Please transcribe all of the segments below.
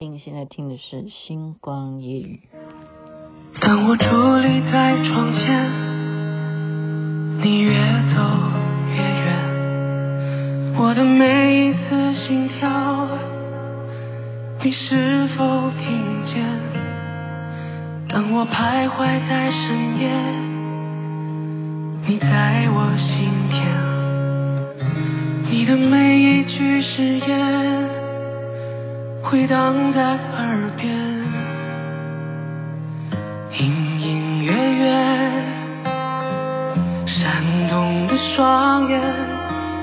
您现在听的是《星光夜语》。当我伫立在窗前，你越走越远，我的每一次心跳，你是否听见？当我徘徊在深夜，你在我心田，你的每一句誓言。回荡在耳边，隐隐约约，闪动的双眼，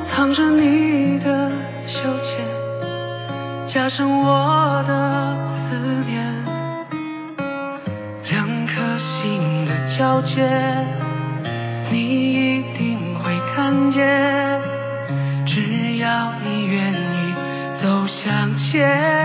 藏着你的羞怯，加深我的思念。两颗心的交界，你一定会看见，只要你愿意走向前。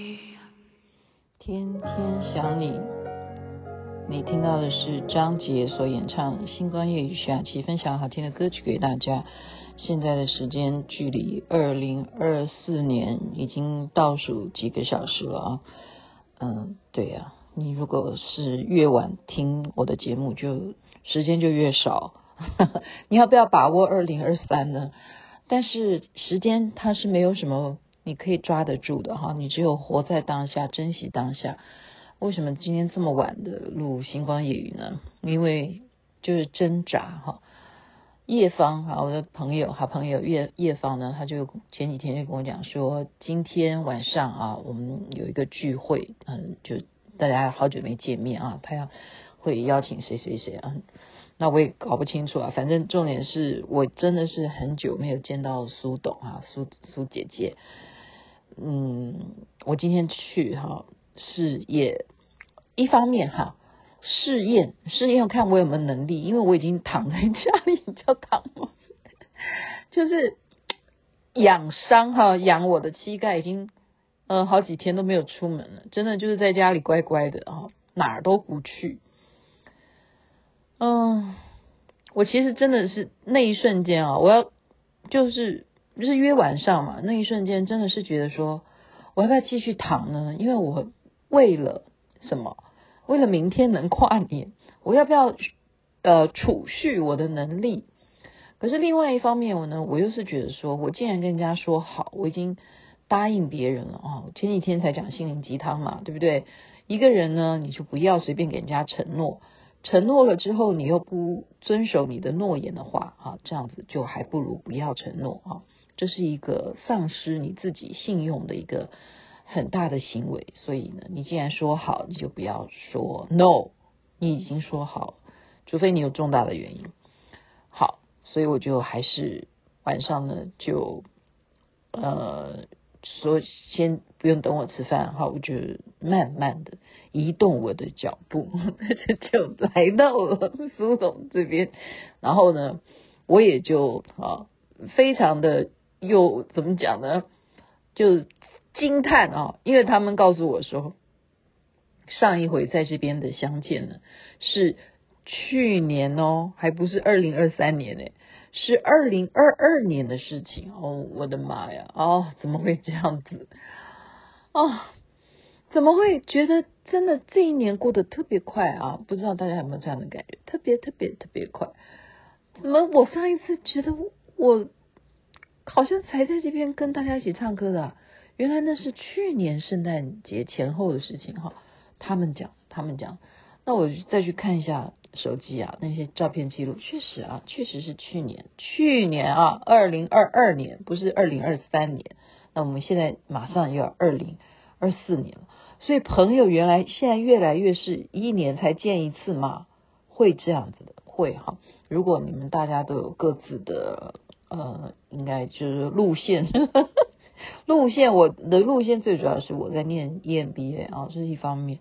天天想你，你听到的是张杰所演唱《星光夜雨》，徐雅琪分享好听的歌曲给大家。现在的时间距离二零二四年已经倒数几个小时了啊！嗯，对呀、你如果是越晚听我的节目，就时间就越少。你要不要把握二零二三呢？但是时间它是没有什么。你可以抓得住的哈，你只有活在当下，珍惜当下。为什么今天这么晚的录星光夜语呢？因为就是挣扎哈。叶芳啊，我的朋友，好朋友叶叶芳呢，他就前几天就跟我讲说，今天晚上啊，我们有一个聚会，嗯，就大家好久没见面啊，他要会邀请谁谁谁啊。那我也搞不清楚啊，反正重点是我真的是很久没有见到苏董啊，苏苏姐姐。嗯，我今天去哈是也，一方面哈试验试验看我有没有能力，因为我已经躺在家里叫躺，就是养伤哈养我的膝盖已经嗯好几天都没有出门了，真的就是在家里乖乖的啊哪儿都不去。嗯，我其实真的是那一瞬间啊，我要就是。就是约晚上嘛，那一瞬间真的是觉得说，我要不要继续躺呢？因为我为了什么？为了明天能跨年，我要不要呃储蓄我的能力？可是另外一方面，我呢，我又是觉得说，我既然跟人家说好，我已经答应别人了啊。前几天才讲心灵鸡汤嘛，对不对？一个人呢，你就不要随便给人家承诺，承诺了之后你又不遵守你的诺言的话啊，这样子就还不如不要承诺啊。这是一个丧失你自己信用的一个很大的行为，所以呢，你既然说好，你就不要说 no。你已经说好，除非你有重大的原因。好，所以我就还是晚上呢，就呃说先不用等我吃饭，好，我就慢慢的移动我的脚步，就来到了苏总这边，然后呢，我也就啊非常的。又怎么讲呢？就惊叹啊，因为他们告诉我说，上一回在这边的相见呢，是去年哦，还不是二零二三年呢，是二零二二年的事情哦。我的妈呀！哦，怎么会这样子？哦，怎么会觉得真的这一年过得特别快啊？不知道大家有没有这样的感觉？特别特别特别快。怎么我上一次觉得我。好像才在这边跟大家一起唱歌的，原来那是去年圣诞节前后的事情哈。他们讲，他们讲，那我再去看一下手机啊，那些照片记录，确实啊，确实是去年，去年啊，二零二二年，不是二零二三年。那我们现在马上又要二零二四年了，所以朋友原来现在越来越是一年才见一次嘛，会这样子的，会哈。如果你们大家都有各自的。呃，应该就是路线，路线我的路线最主要是我在念 EMBA 啊，这是一方面。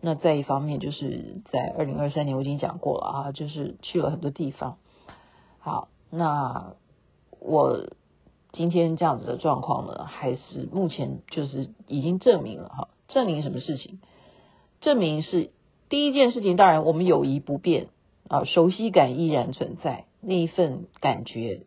那再一方面就是在二零二三年我已经讲过了啊，就是去了很多地方。好，那我今天这样子的状况呢，还是目前就是已经证明了哈，证明什么事情？证明是第一件事情，当然我们友谊不变啊，熟悉感依然存在，那一份感觉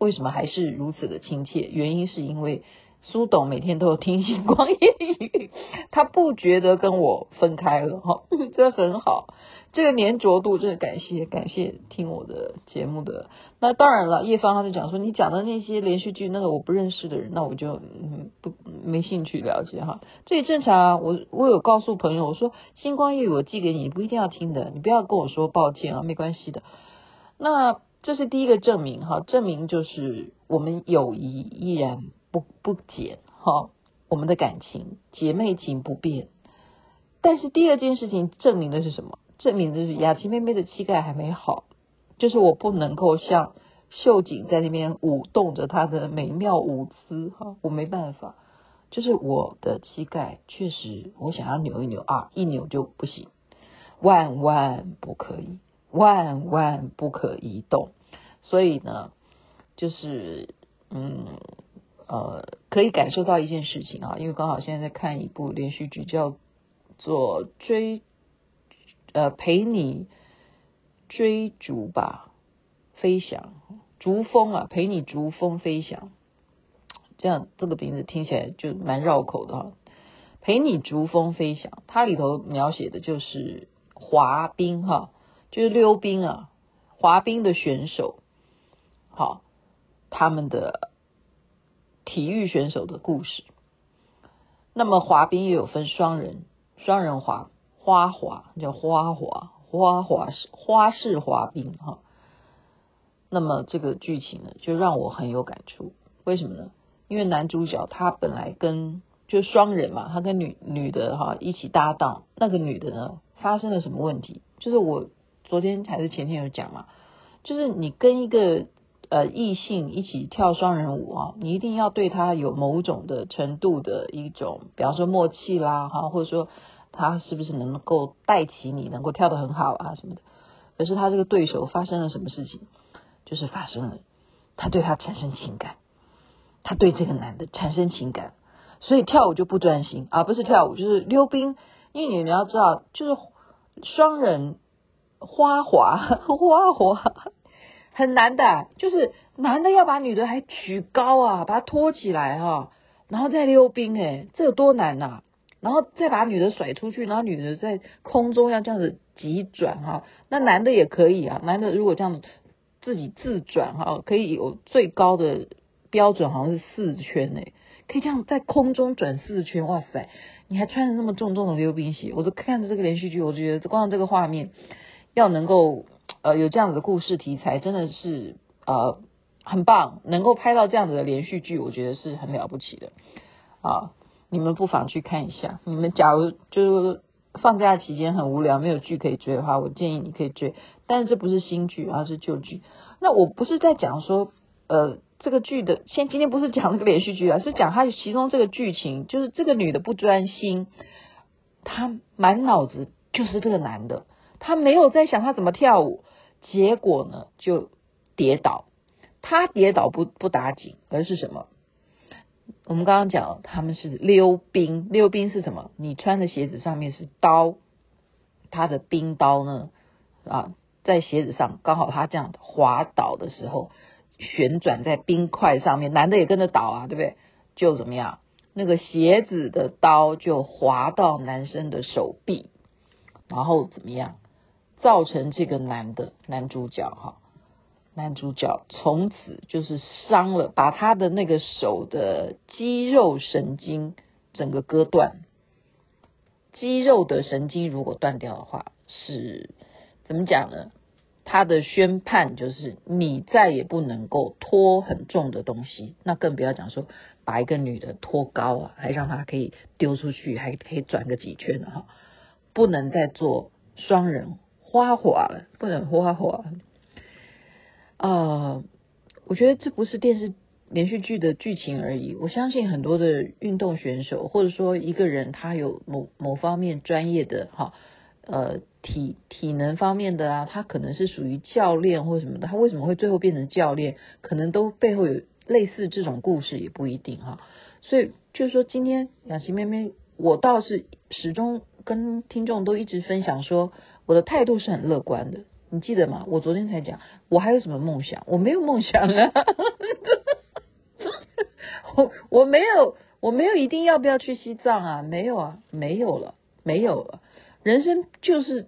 为什么还是如此的亲切？原因是因为。苏董每天都有听星光夜语，他不觉得跟我分开了哈，这很好。这个粘着度，真的感谢感谢听我的节目的。那当然了，叶芳他就讲说，你讲的那些连续剧，那个我不认识的人，那我就嗯不没兴趣了解哈。这也正常啊。我我有告诉朋友，我说星光夜语我寄给你，你不一定要听的，你不要跟我说抱歉啊，没关系的。那这是第一个证明哈，证明就是我们友谊依然。不不减哈，我们的感情姐妹情不变。但是第二件事情证明的是什么？证明的是雅琪妹妹的膝盖还没好，就是我不能够像秀景在那边舞动着她的美妙舞姿哈，我没办法，就是我的膝盖确实我想要扭一扭啊，一扭就不行，万万不可以，万万不可移动。所以呢，就是嗯。呃，可以感受到一件事情啊，因为刚好现在在看一部连续剧，叫做《追》，呃，陪你追逐吧，飞翔，逐风啊，陪你逐风飞翔，这样这个名字听起来就蛮绕口的哈。陪你逐风飞翔，它里头描写的就是滑冰哈，就是溜冰啊，滑冰的选手，好，他们的。体育选手的故事。那么滑冰也有分双人，双人滑花滑叫花滑，花滑式花式滑冰哈。那么这个剧情呢，就让我很有感触。为什么呢？因为男主角他本来跟就双人嘛，他跟女女的哈一起搭档，那个女的呢发生了什么问题？就是我昨天还是前天有讲嘛，就是你跟一个。呃，异性一起跳双人舞啊，你一定要对他有某种的程度的一种，比方说默契啦，哈，或者说他是不是能够带起你，能够跳得很好啊什么的。可是他这个对手发生了什么事情？就是发生了，他对他产生情感，他对这个男的产生情感，所以跳舞就不专心啊，不是跳舞就是溜冰，因为你你要知道，就是双人花滑 花滑。很难的，就是男的要把女的还举高啊，把她托起来哈、啊，然后再溜冰诶，这有多难呐、啊？然后再把女的甩出去，然后女的在空中要这样子急转哈，那男的也可以啊，男的如果这样子自己自转哈，可以有最高的标准好像是四圈诶，可以这样在空中转四圈，哇塞！你还穿着那么重重的溜冰鞋，我就看着这个连续剧，我就觉得光这个画面要能够。呃，有这样子的故事题材，真的是呃很棒，能够拍到这样子的连续剧，我觉得是很了不起的啊！你们不妨去看一下。你们假如就是放假期间很无聊，没有剧可以追的话，我建议你可以追。但是这不是新剧，而是旧剧。那我不是在讲说呃这个剧的，先今天不是讲这个连续剧啊，是讲它其中这个剧情，就是这个女的不专心，她满脑子就是这个男的。他没有在想他怎么跳舞，结果呢就跌倒。他跌倒不不打紧，而是什么？我们刚刚讲他们是溜冰，溜冰是什么？你穿的鞋子上面是刀，他的冰刀呢啊，在鞋子上刚好他这样滑倒的时候，旋转在冰块上面，男的也跟着倒啊，对不对？就怎么样？那个鞋子的刀就划到男生的手臂，然后怎么样？造成这个男的男主角哈，男主角从此就是伤了，把他的那个手的肌肉神经整个割断。肌肉的神经如果断掉的话，是怎么讲呢？他的宣判就是你再也不能够拖很重的东西，那更不要讲说把一个女的拖高啊，还让她可以丢出去，还可以转个几圈的哈，不能再做双人。花滑了，不能花滑。啊、我觉得这不是电视连续剧的剧情而已。我相信很多的运动选手，或者说一个人，他有某某方面专业的哈，呃，体体能方面的啊，他可能是属于教练或什么的。他为什么会最后变成教练？可能都背后有类似这种故事，也不一定哈。所以就是说，今天雅琪妹妹，我倒是始终跟听众都一直分享说，我的态度是很乐观的。你记得吗？我昨天才讲，我还有什么梦想？我没有梦想啊！我我没有，我没有一定要不要去西藏啊？没有啊，没有了，没有了。人生就是，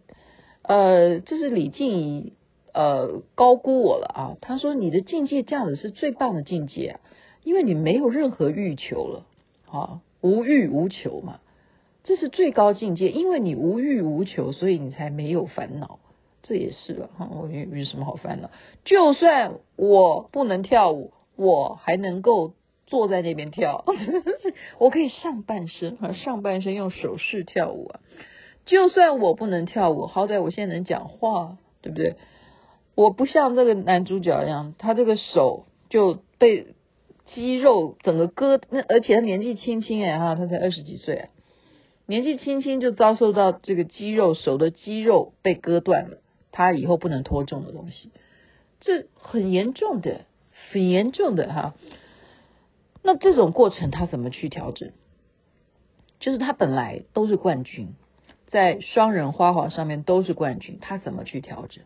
呃，这是李静怡呃高估我了啊。他说你的境界这样子是最棒的境界啊，因为你没有任何欲求了啊，无欲无求嘛，这是最高境界。因为你无欲无求，所以你才没有烦恼。这也是了哈，我有有什么好烦恼？就算我不能跳舞，我还能够坐在那边跳，我可以上半身啊，上半身用手势跳舞啊。就算我不能跳舞，好歹我现在能讲话，对不对？我不像这个男主角一样，他这个手就被肌肉整个割，那而且他年纪轻轻哎哈，他才二十几岁，年纪轻轻就遭受到这个肌肉手的肌肉被割断了。他以后不能拖重的东西，这很严重的，很严重的哈。那这种过程他怎么去调整？就是他本来都是冠军，在双人花滑上面都是冠军，他怎么去调整？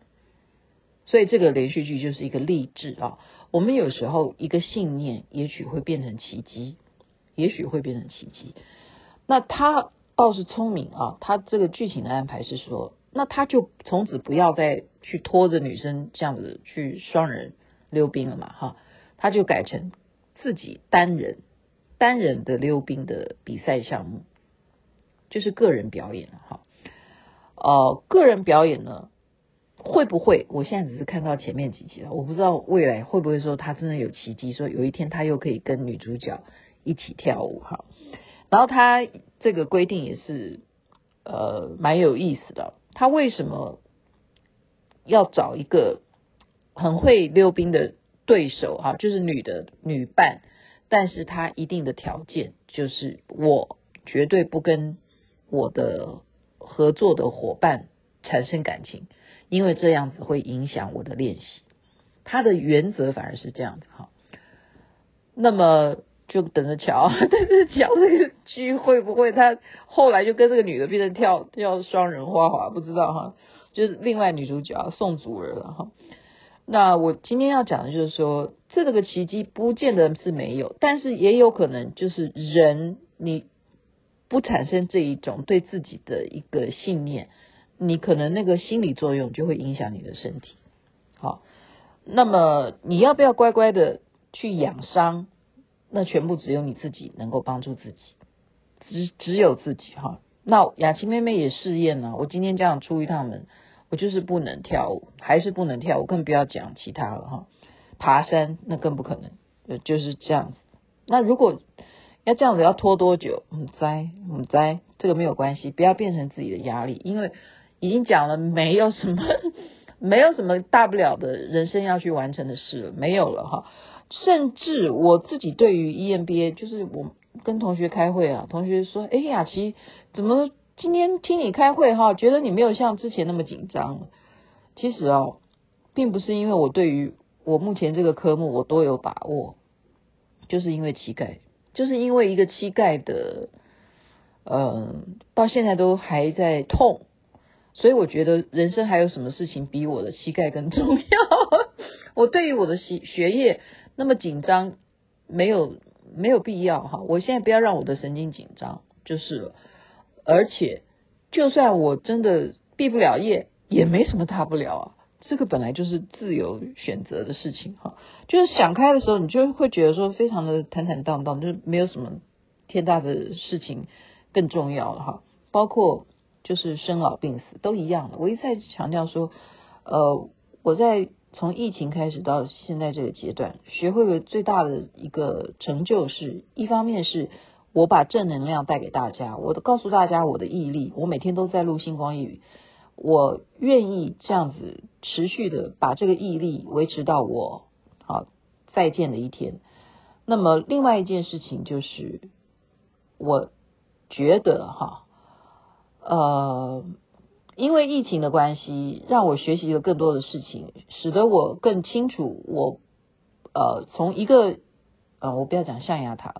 所以这个连续剧就是一个励志啊。我们有时候一个信念，也许会变成奇迹，也许会变成奇迹。那他倒是聪明啊，他这个剧情的安排是说。那他就从此不要再去拖着女生这样子去双人溜冰了嘛，哈，他就改成自己单人单人的溜冰的比赛项目，就是个人表演哈。呃，个人表演呢，会不会？我现在只是看到前面几集了，我不知道未来会不会说他真的有奇迹，说有一天他又可以跟女主角一起跳舞哈。然后他这个规定也是呃蛮有意思的。他为什么要找一个很会溜冰的对手？哈，就是女的女伴，但是他一定的条件就是我绝对不跟我的合作的伙伴产生感情，因为这样子会影响我的练习。他的原则反而是这样子哈。那么。就等着瞧，但是瞧这个剧会不会他后来就跟这个女的变成跳跳双人花滑，不知道哈。就是另外女主角宋祖儿了哈。那我今天要讲的就是说，这个奇迹不见得是没有，但是也有可能就是人你不产生这一种对自己的一个信念，你可能那个心理作用就会影响你的身体。好，那么你要不要乖乖的去养伤？那全部只有你自己能够帮助自己，只只有自己哈。那雅琪妹妹也试验了，我今天这样出一趟门，我就是不能跳舞，还是不能跳舞，更不要讲其他了哈。爬山那更不可能，就是这样。那如果要这样子，要拖多久？嗯，栽嗯栽，这个没有关系，不要变成自己的压力，因为已经讲了，没有什么，没有什么大不了的人生要去完成的事了，没有了哈。甚至我自己对于 EMBA，就是我跟同学开会啊，同学说：“哎，雅琪，怎么今天听你开会哈，觉得你没有像之前那么紧张？”其实哦，并不是因为我对于我目前这个科目我多有把握，就是因为膝盖，就是因为一个膝盖的，呃，到现在都还在痛，所以我觉得人生还有什么事情比我的膝盖更重要？我对于我的学学业。那么紧张没有没有必要哈，我现在不要让我的神经紧张就是了。而且就算我真的毕不了业，也没什么大不了啊。这个本来就是自由选择的事情哈。就是想开的时候，你就会觉得说非常的坦坦荡荡，就是没有什么天大的事情更重要了哈。包括就是生老病死都一样的。我一再强调说，呃，我在。从疫情开始到现在这个阶段，学会了最大的一个成就是，一方面是我把正能量带给大家，我都告诉大家我的毅力，我每天都在录星光夜语，我愿意这样子持续的把这个毅力维持到我好再见的一天。那么另外一件事情就是，我觉得哈，呃，因为疫情的关系，让我学习了更多的事情，使得我更清楚我，呃，从一个呃，我不要讲象牙塔，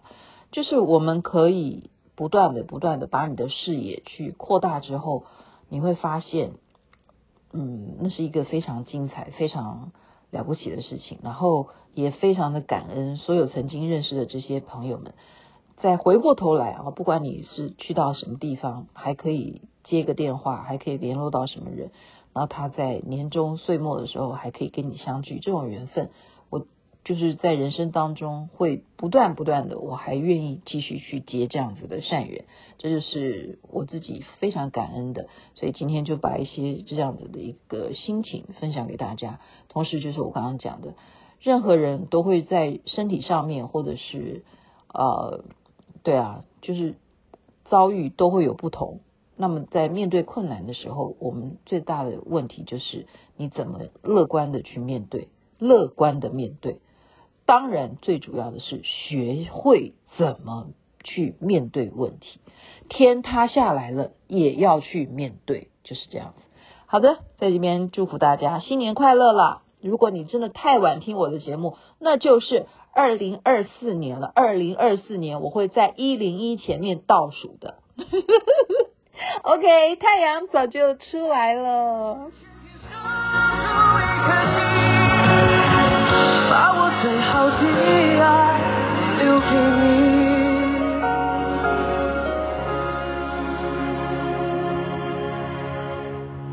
就是我们可以不断的、不断的把你的视野去扩大之后，你会发现。嗯，那是一个非常精彩、非常了不起的事情，然后也非常的感恩所有曾经认识的这些朋友们。再回过头来啊，不管你是去到什么地方，还可以接个电话，还可以联络到什么人，然后他在年终岁末的时候还可以跟你相聚，这种缘分，我。就是在人生当中会不断不断的，我还愿意继续去结这样子的善缘，这就是我自己非常感恩的。所以今天就把一些这样子的一个心情分享给大家。同时，就是我刚刚讲的，任何人都会在身体上面，或者是呃，对啊，就是遭遇都会有不同。那么在面对困难的时候，我们最大的问题就是你怎么乐观的去面对，乐观的面对。当然，最主要的是学会怎么去面对问题。天塌下来了，也要去面对，就是这样子。好的，在这边祝福大家新年快乐啦！如果你真的太晚听我的节目，那就是二零二四年了二零二四年我会在一零一前面倒数的。Ok 太阳早就出来了。把我最好的爱留给你。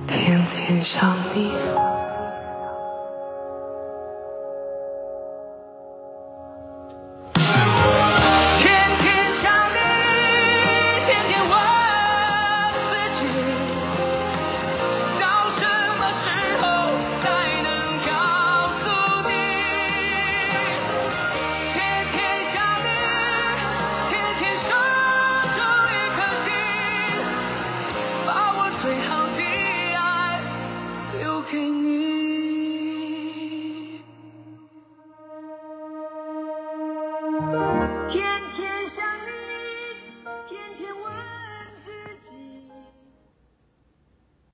天天想你。